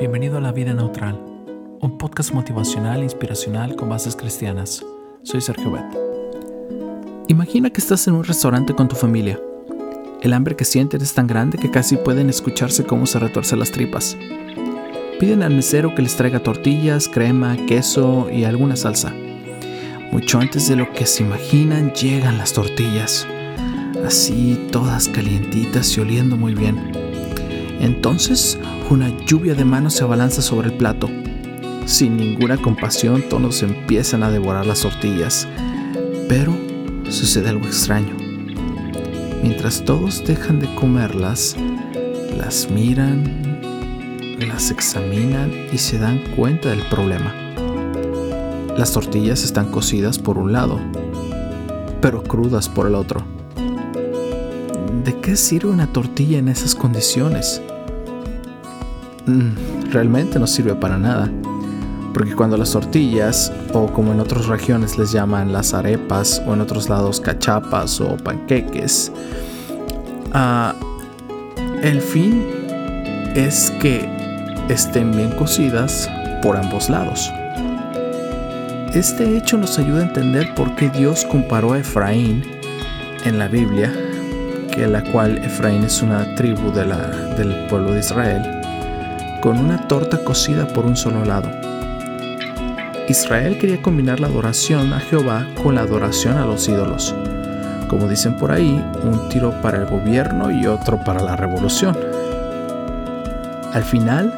Bienvenido a La Vida Neutral, un podcast motivacional e inspiracional con bases cristianas. Soy Sergio Bet. Imagina que estás en un restaurante con tu familia. El hambre que sienten es tan grande que casi pueden escucharse cómo se retorcen las tripas. Piden al mesero que les traiga tortillas, crema, queso y alguna salsa. Mucho antes de lo que se imaginan llegan las tortillas, así todas calientitas y oliendo muy bien. Entonces, una lluvia de manos se abalanza sobre el plato. Sin ninguna compasión, todos empiezan a devorar las tortillas. Pero sucede algo extraño. Mientras todos dejan de comerlas, las miran, las examinan y se dan cuenta del problema. Las tortillas están cocidas por un lado, pero crudas por el otro. ¿De qué sirve una tortilla en esas condiciones? Mm, realmente no sirve para nada. Porque cuando las tortillas, o como en otras regiones les llaman las arepas, o en otros lados cachapas o panqueques, ah, el fin es que estén bien cocidas por ambos lados. Este hecho nos ayuda a entender por qué Dios comparó a Efraín en la Biblia, que la cual Efraín es una tribu del pueblo de Israel, con una torta cocida por un solo lado. Israel quería combinar la adoración a Jehová con la adoración a los ídolos. Como dicen por ahí, un tiro para el gobierno y otro para la revolución. Al final,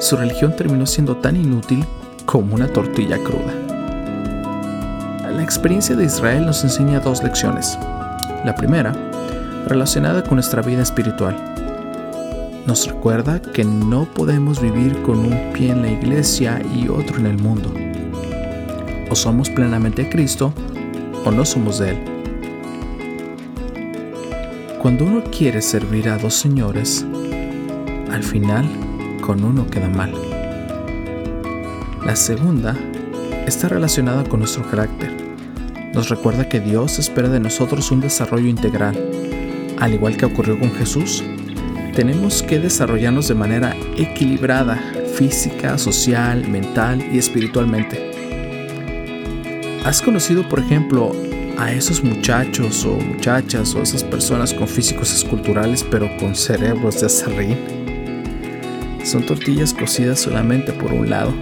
su religión terminó siendo tan inútil como una tortilla cruda. La experiencia de Israel nos enseña dos lecciones. La primera, relacionada con nuestra vida espiritual nos recuerda que no podemos vivir con un pie en la iglesia y otro en el mundo. O somos plenamente Cristo o no somos Él. Cuando uno quiere servir a dos señores, al final con uno queda mal. La segunda está relacionada con nuestro carácter. Nos recuerda que Dios espera de nosotros un desarrollo integral. Al igual que ocurrió con Jesús, tenemos que desarrollarnos de manera equilibrada, física, social, mental y espiritualmente. ¿Has conocido, por ejemplo, a esos muchachos o muchachas o esas personas con físicos esculturales pero con cerebros de acerrín? Son tortillas cocidas solamente por un lado.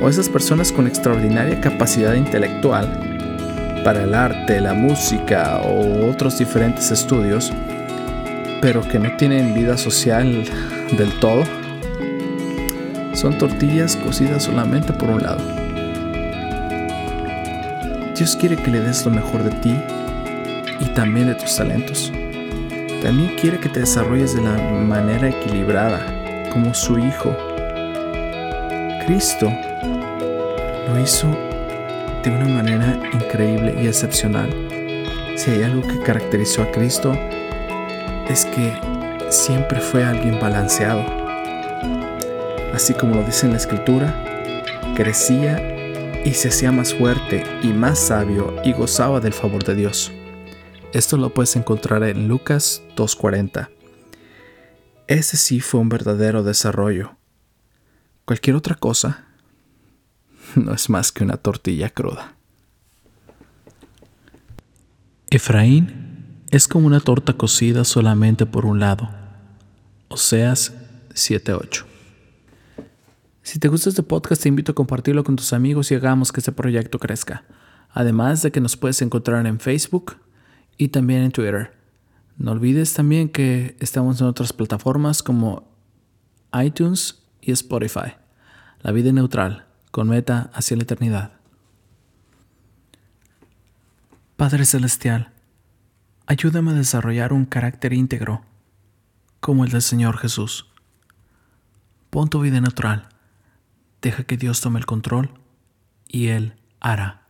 O esas personas con extraordinaria capacidad intelectual para el arte, la música o otros diferentes estudios, pero que no tienen vida social del todo, son tortillas cocidas solamente por un lado. Dios quiere que le des lo mejor de ti y también de tus talentos. También quiere que te desarrolles de la manera equilibrada, como su Hijo. Cristo lo hizo de una manera increíble y excepcional. Si hay algo que caracterizó a Cristo, es que siempre fue alguien balanceado. Así como lo dice en la escritura, crecía y se hacía más fuerte y más sabio y gozaba del favor de Dios. Esto lo puedes encontrar en Lucas 2.40. Ese sí fue un verdadero desarrollo. Cualquier otra cosa no es más que una tortilla cruda. Efraín es como una torta cocida solamente por un lado. Oseas 7:8. Si te gusta este podcast, te invito a compartirlo con tus amigos y hagamos que este proyecto crezca. Además de que nos puedes encontrar en Facebook y también en Twitter. No olvides también que estamos en otras plataformas como iTunes y Spotify. La vida neutral, con meta hacia la eternidad. Padre Celestial, Ayúdame a desarrollar un carácter íntegro, como el del Señor Jesús. Pon tu vida natural, deja que Dios tome el control y Él hará.